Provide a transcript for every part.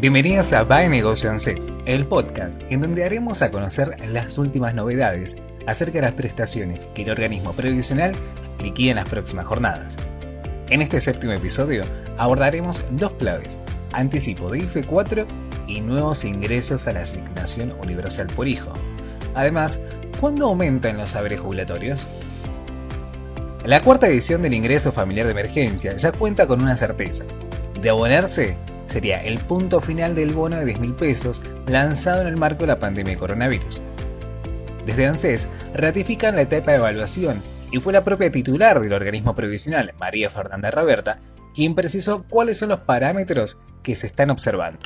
Bienvenidos a By Negocio ANSES, el podcast en donde haremos a conocer las últimas novedades acerca de las prestaciones que el organismo previsional liquida en las próximas jornadas. En este séptimo episodio abordaremos dos claves, anticipo de IFE 4 y nuevos ingresos a la asignación universal por hijo. Además, ¿cuándo aumentan los saberes jubilatorios? La cuarta edición del ingreso familiar de emergencia ya cuenta con una certeza. De abonarse, sería el punto final del bono de 10 mil pesos lanzado en el marco de la pandemia de coronavirus. Desde ANSES ratifican la etapa de evaluación y fue la propia titular del organismo previsional, María Fernanda Raberta, quien precisó cuáles son los parámetros que se están observando.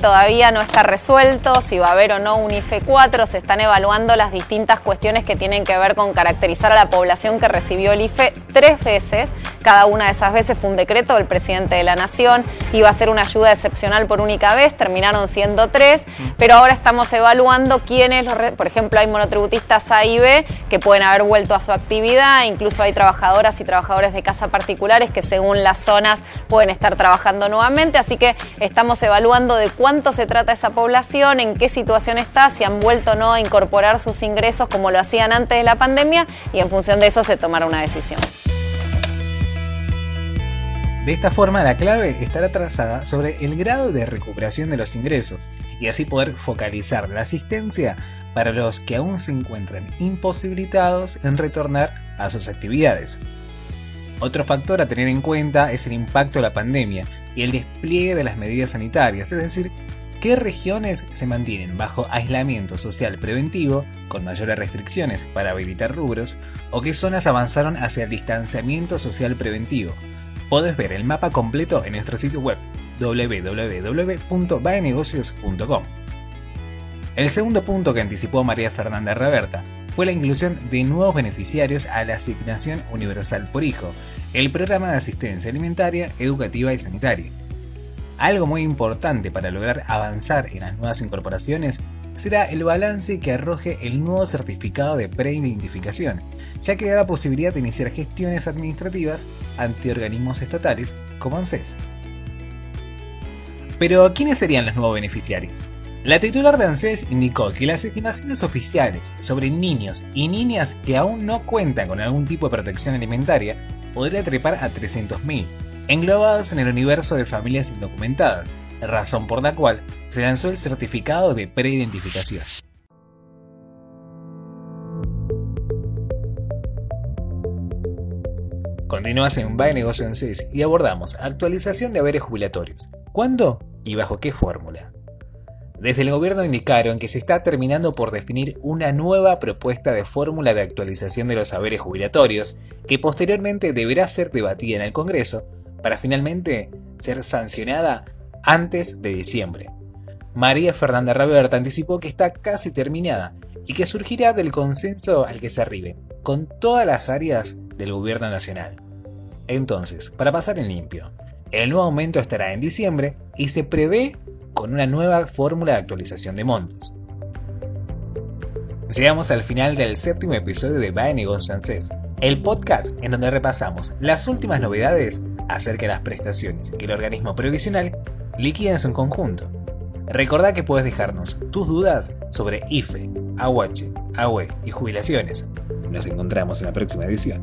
Todavía no está resuelto si va a haber o no un IFE 4, se están evaluando las distintas cuestiones que tienen que ver con caracterizar a la población que recibió el IFE tres veces. Cada una de esas veces fue un decreto del presidente de la Nación, iba a ser una ayuda excepcional por única vez, terminaron siendo tres, pero ahora estamos evaluando quiénes, los, por ejemplo, hay monotributistas A y B que pueden haber vuelto a su actividad, incluso hay trabajadoras y trabajadores de casa particulares que según las zonas pueden estar trabajando nuevamente, así que estamos evaluando de cuánto se trata esa población, en qué situación está, si han vuelto o no a incorporar sus ingresos como lo hacían antes de la pandemia y en función de eso se tomará una decisión. De esta forma, la clave estará trazada sobre el grado de recuperación de los ingresos y así poder focalizar la asistencia para los que aún se encuentran imposibilitados en retornar a sus actividades. Otro factor a tener en cuenta es el impacto de la pandemia y el despliegue de las medidas sanitarias, es decir, qué regiones se mantienen bajo aislamiento social preventivo con mayores restricciones para habilitar rubros o qué zonas avanzaron hacia el distanciamiento social preventivo Puedes ver el mapa completo en nuestro sitio web www.baenegocios.com. El segundo punto que anticipó María Fernanda Reverta fue la inclusión de nuevos beneficiarios a la asignación universal por hijo, el programa de asistencia alimentaria, educativa y sanitaria. Algo muy importante para lograr avanzar en las nuevas incorporaciones será el balance que arroje el nuevo certificado de preidentificación, ya que da la posibilidad de iniciar gestiones administrativas ante organismos estatales como ANSES. Pero, ¿quiénes serían los nuevos beneficiarios? La titular de ANSES indicó que las estimaciones oficiales sobre niños y niñas que aún no cuentan con algún tipo de protección alimentaria podría trepar a 300.000, englobados en el universo de familias indocumentadas, razón por la cual se lanzó el certificado de preidentificación. Continúas en By Negocio en CES y abordamos actualización de haberes jubilatorios. ¿Cuándo y bajo qué fórmula? Desde el gobierno indicaron que se está terminando por definir una nueva propuesta de fórmula de actualización de los saberes jubilatorios, que posteriormente deberá ser debatida en el Congreso para finalmente ser sancionada antes de diciembre. María Fernanda Raberta anticipó que está casi terminada y que surgirá del consenso al que se arribe con todas las áreas del gobierno nacional. Entonces, para pasar en limpio, el nuevo aumento estará en diciembre y se prevé con una nueva fórmula de actualización de montos. Llegamos al final del séptimo episodio de Buy Negocios el podcast en donde repasamos las últimas novedades acerca de las prestaciones que el organismo previsional liquida en su conjunto. Recordá que puedes dejarnos tus dudas sobre IFE, AUH, AUE y jubilaciones. Nos encontramos en la próxima edición.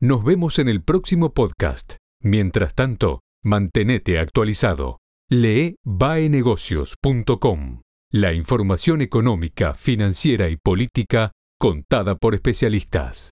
Nos vemos en el próximo podcast. Mientras tanto, mantenete actualizado. Lee baenegocios.com. La información económica, financiera y política contada por especialistas.